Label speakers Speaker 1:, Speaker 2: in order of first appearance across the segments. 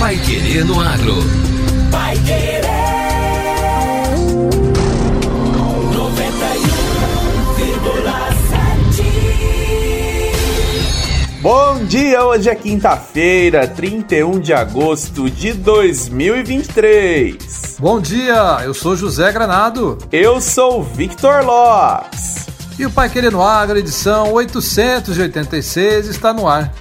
Speaker 1: Pai Querer no Agro.
Speaker 2: Pai Querer. 91,7.
Speaker 3: Bom dia, hoje é quinta-feira, 31 de agosto de 2023.
Speaker 4: Bom dia, eu sou José Granado.
Speaker 3: Eu sou Victor Lopes.
Speaker 4: E o Pai Querendo Agro, edição 886, está no ar.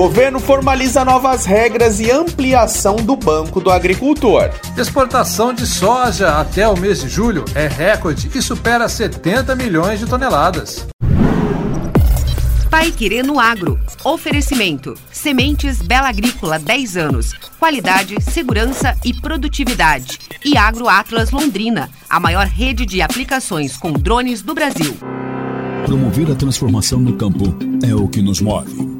Speaker 3: Governo formaliza novas regras e ampliação do Banco do Agricultor.
Speaker 4: Exportação de soja até o mês de julho é recorde e supera 70 milhões de toneladas.
Speaker 5: Pai Querendo Agro. Oferecimento. Sementes Bela Agrícola 10 anos. Qualidade, segurança e produtividade. E Agro Atlas Londrina, a maior rede de aplicações com drones do Brasil.
Speaker 6: Promover a transformação no campo é o que nos move.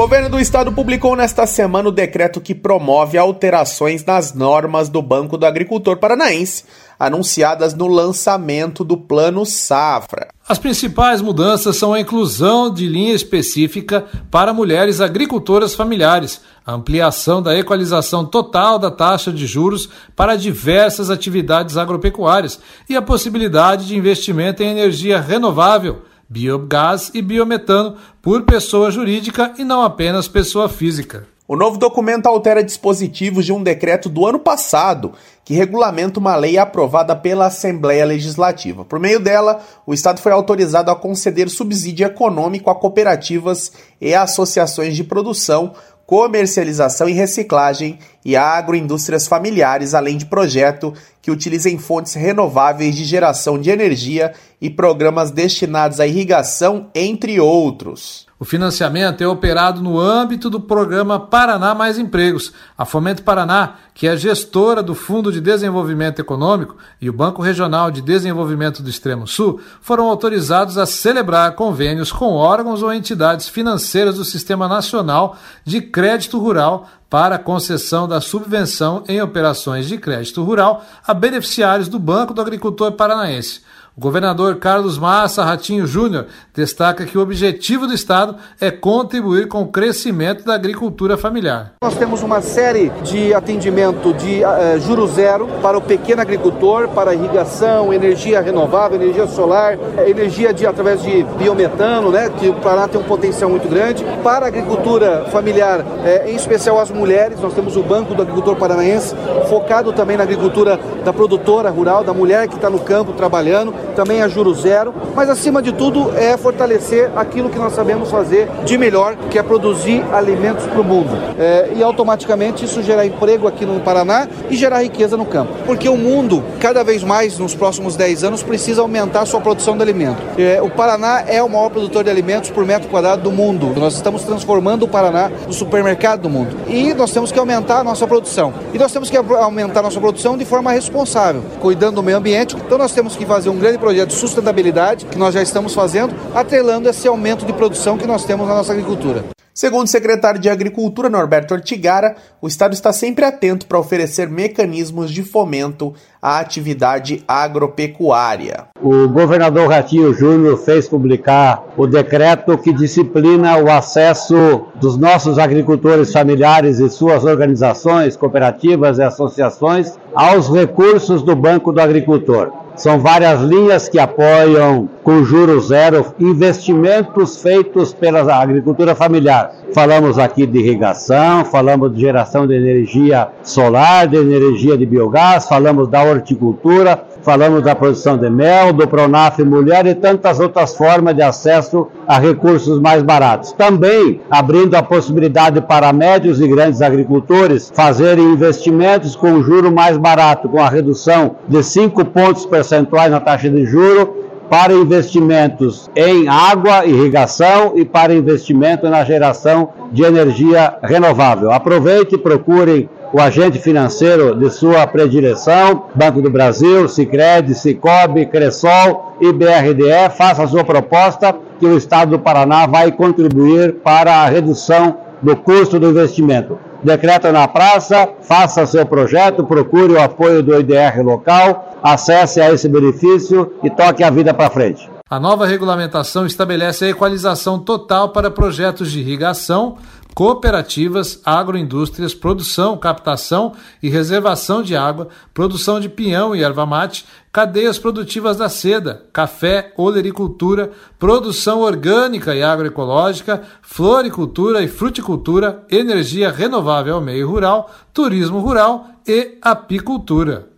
Speaker 3: Governo do estado publicou nesta semana o decreto que promove alterações nas normas do Banco do Agricultor Paranaense, anunciadas no lançamento do Plano Safra.
Speaker 4: As principais mudanças são a inclusão de linha específica para mulheres agricultoras familiares, a ampliação da equalização total da taxa de juros para diversas atividades agropecuárias e a possibilidade de investimento em energia renovável, biogás e biometano por pessoa jurídica e não apenas pessoa física.
Speaker 3: O novo documento altera dispositivos de um decreto do ano passado que regulamenta uma lei aprovada pela Assembleia Legislativa. Por meio dela, o Estado foi autorizado a conceder subsídio econômico a cooperativas e associações de produção, comercialização e reciclagem e agroindústrias familiares, além de projeto que utilizem fontes renováveis de geração de energia e programas destinados à irrigação, entre outros.
Speaker 4: O financiamento é operado no âmbito do programa Paraná Mais Empregos. A Fomento Paraná, que é gestora do Fundo de Desenvolvimento Econômico e o Banco Regional de Desenvolvimento do Extremo Sul, foram autorizados a celebrar convênios com órgãos ou entidades financeiras do Sistema Nacional de Crédito Rural para concessão da subvenção em operações de crédito rural a beneficiários do Banco do Agricultor Paranaense. O governador Carlos Massa Ratinho Júnior destaca que o objetivo do Estado é contribuir com o crescimento da agricultura familiar.
Speaker 7: Nós temos uma série de atendimento de uh, juro zero para o pequeno agricultor, para irrigação, energia renovável, energia solar, energia de, através de biometano, né, que o Paraná tem um potencial muito grande. Para a agricultura familiar, eh, em especial as mulheres, nós temos o Banco do Agricultor Paranaense, focado também na agricultura da produtora rural, da mulher que está no campo trabalhando. Também a juro zero, mas acima de tudo é fortalecer aquilo que nós sabemos fazer de melhor, que é produzir alimentos para o mundo. É, e automaticamente isso gerar emprego aqui no Paraná e gerar riqueza no campo. Porque o mundo, cada vez mais nos próximos 10 anos, precisa aumentar a sua produção de alimento. É, o Paraná é o maior produtor de alimentos por metro quadrado do mundo. Nós estamos transformando o Paraná no supermercado do mundo. E nós temos que aumentar a nossa produção. E nós temos que aumentar a nossa produção de forma responsável, cuidando do meio ambiente. Então nós temos que fazer um grande projeto de sustentabilidade, que nós já estamos fazendo, atrelando esse aumento de produção que nós temos na nossa agricultura.
Speaker 3: Segundo o secretário de Agricultura, Norberto Ortigara, o Estado está sempre atento para oferecer mecanismos de fomento à atividade agropecuária.
Speaker 8: O governador Ratinho Júnior fez publicar o decreto que disciplina o acesso dos nossos agricultores familiares e suas organizações, cooperativas e associações aos recursos do Banco do Agricultor. São várias linhas que apoiam com juros zero investimentos feitos pela agricultura familiar. Falamos aqui de irrigação, falamos de geração de energia solar, de energia de biogás, falamos da horticultura, falamos da produção de mel, do Pronaf Mulher e tantas outras formas de acesso a recursos mais baratos. Também abrindo a possibilidade para médios e grandes agricultores fazerem investimentos com juro mais barato, com a redução de 5 pontos percentuais na taxa de juro para investimentos em água, irrigação e para investimento na geração de energia renovável. Aproveite e procurem o agente financeiro de sua predileção, Banco do Brasil, Sicredi, Cicobi, Cressol e BRDE, faça a sua proposta que o Estado do Paraná vai contribuir para a redução do custo do investimento. Decreta na praça, faça seu projeto, procure o apoio do IDR local, acesse a esse benefício e toque a vida para frente.
Speaker 4: A nova regulamentação estabelece a equalização total para projetos de irrigação, cooperativas, agroindústrias, produção, captação e reservação de água, produção de pinhão e erva mate, cadeias produtivas da seda, café, olericultura, produção orgânica e agroecológica, floricultura e fruticultura, energia renovável ao meio rural, turismo rural e apicultura.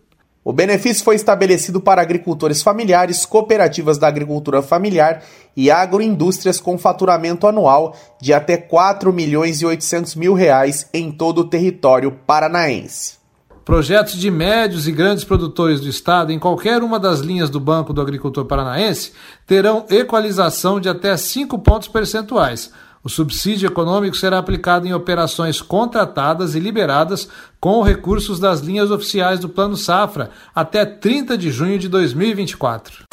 Speaker 3: O benefício foi estabelecido para agricultores familiares, cooperativas da agricultura familiar e agroindústrias com faturamento anual de até 4 milhões e 800 mil reais em todo o território paranaense.
Speaker 4: Projetos de médios e grandes produtores do Estado em qualquer uma das linhas do Banco do Agricultor Paranaense terão equalização de até 5 pontos percentuais o subsídio econômico será aplicado em operações contratadas e liberadas com recursos das linhas oficiais do Plano Safra até 30 de junho de 2024.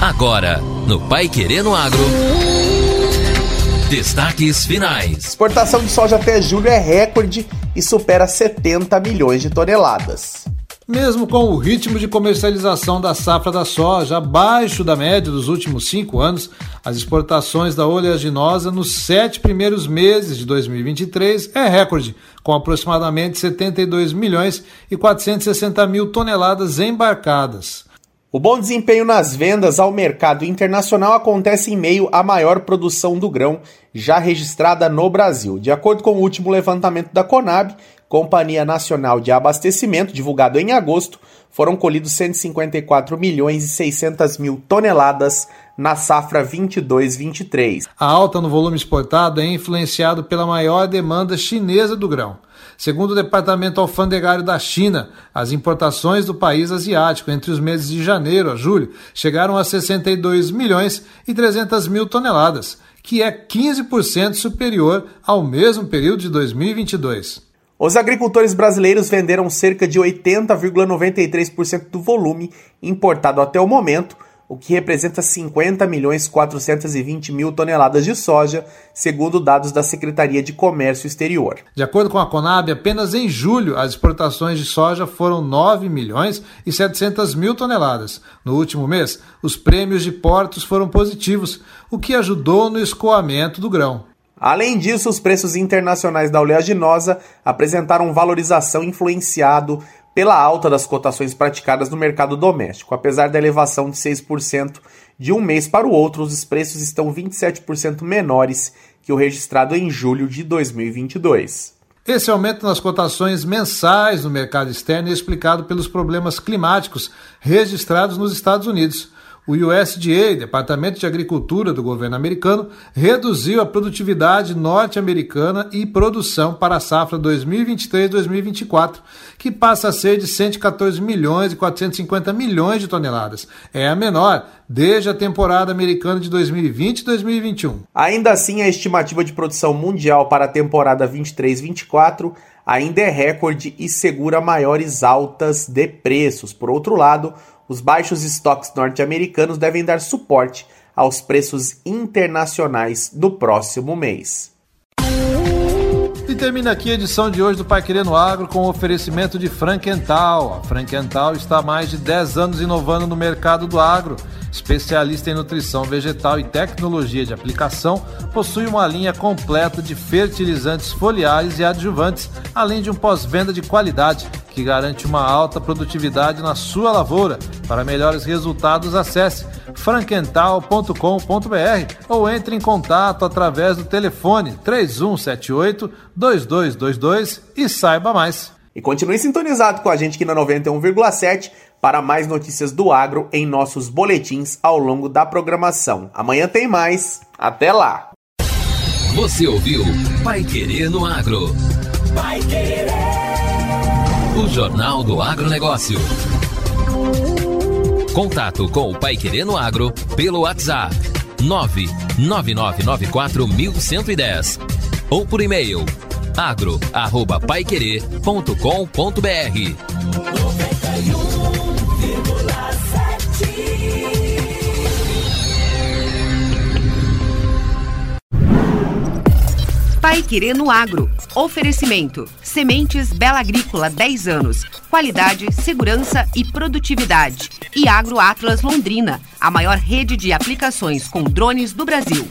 Speaker 1: Agora, no Pai Querendo Agro. Destaques finais.
Speaker 3: Exportação de soja até julho é recorde e supera 70 milhões de toneladas.
Speaker 4: Mesmo com o ritmo de comercialização da safra da soja abaixo da média dos últimos cinco anos, as exportações da oleaginosa nos sete primeiros meses de 2023 é recorde, com aproximadamente 72 milhões e 460 mil toneladas embarcadas.
Speaker 3: O bom desempenho nas vendas ao mercado internacional acontece em meio à maior produção do grão já registrada no Brasil. De acordo com o último levantamento da Conab, Companhia Nacional de Abastecimento, divulgado em agosto, foram colhidos 154 milhões e 600 mil toneladas na safra 22-23.
Speaker 4: A alta no volume exportado é influenciado pela maior demanda chinesa do grão. Segundo o Departamento Alfandegário da China, as importações do país asiático entre os meses de janeiro a julho chegaram a 62 milhões e 300 mil toneladas, que é 15% superior ao mesmo período de 2022.
Speaker 3: Os agricultores brasileiros venderam cerca de 80,93% do volume importado até o momento, o que representa 50 milhões 420 mil toneladas de soja, segundo dados da Secretaria de Comércio Exterior.
Speaker 4: De acordo com a Conab, apenas em julho as exportações de soja foram 9 milhões e 700 mil toneladas. No último mês, os prêmios de portos foram positivos, o que ajudou no escoamento do grão.
Speaker 3: Além disso, os preços internacionais da oleaginosa apresentaram valorização influenciado pela alta das cotações praticadas no mercado doméstico. Apesar da elevação de 6% de um mês para o outro, os preços estão 27% menores que o registrado em julho de 2022.
Speaker 4: Esse aumento nas cotações mensais no mercado externo é explicado pelos problemas climáticos registrados nos Estados Unidos. O USDA, Departamento de Agricultura do governo americano, reduziu a produtividade norte-americana e produção para a safra 2023-2024, que passa a ser de 114 milhões e 450 milhões de toneladas. É a menor desde a temporada americana de 2020-2021.
Speaker 3: Ainda assim, a estimativa de produção mundial para a temporada 23-24 ainda é recorde e segura maiores altas de preços. Por outro lado, os baixos estoques norte-americanos devem dar suporte aos preços internacionais do próximo mês.
Speaker 4: E termina aqui a edição de hoje do Pai Querendo Agro com o oferecimento de Frankenthal. A Frankenthal está há mais de 10 anos inovando no mercado do agro especialista em nutrição vegetal e tecnologia de aplicação, possui uma linha completa de fertilizantes foliares e adjuvantes, além de um pós-venda de qualidade que garante uma alta produtividade na sua lavoura. Para melhores resultados, acesse frankental.com.br ou entre em contato através do telefone 3178 2222 e saiba mais.
Speaker 3: E continue sintonizado com a gente aqui na 91,7 para mais notícias do agro em nossos boletins ao longo da programação. Amanhã tem mais. Até lá!
Speaker 1: Você ouviu Pai Querer no Agro.
Speaker 2: Pai Querer.
Speaker 1: O Jornal do Agronegócio. Contato com o Pai Querer no Agro pelo WhatsApp 999941110 ou por e-mail agro@paiquerer.com.br.
Speaker 5: Pai Querer no Agro. Oferecimento: Sementes Bela Agrícola 10 anos. Qualidade, segurança e produtividade. E Agro Atlas Londrina, a maior rede de aplicações com drones do Brasil.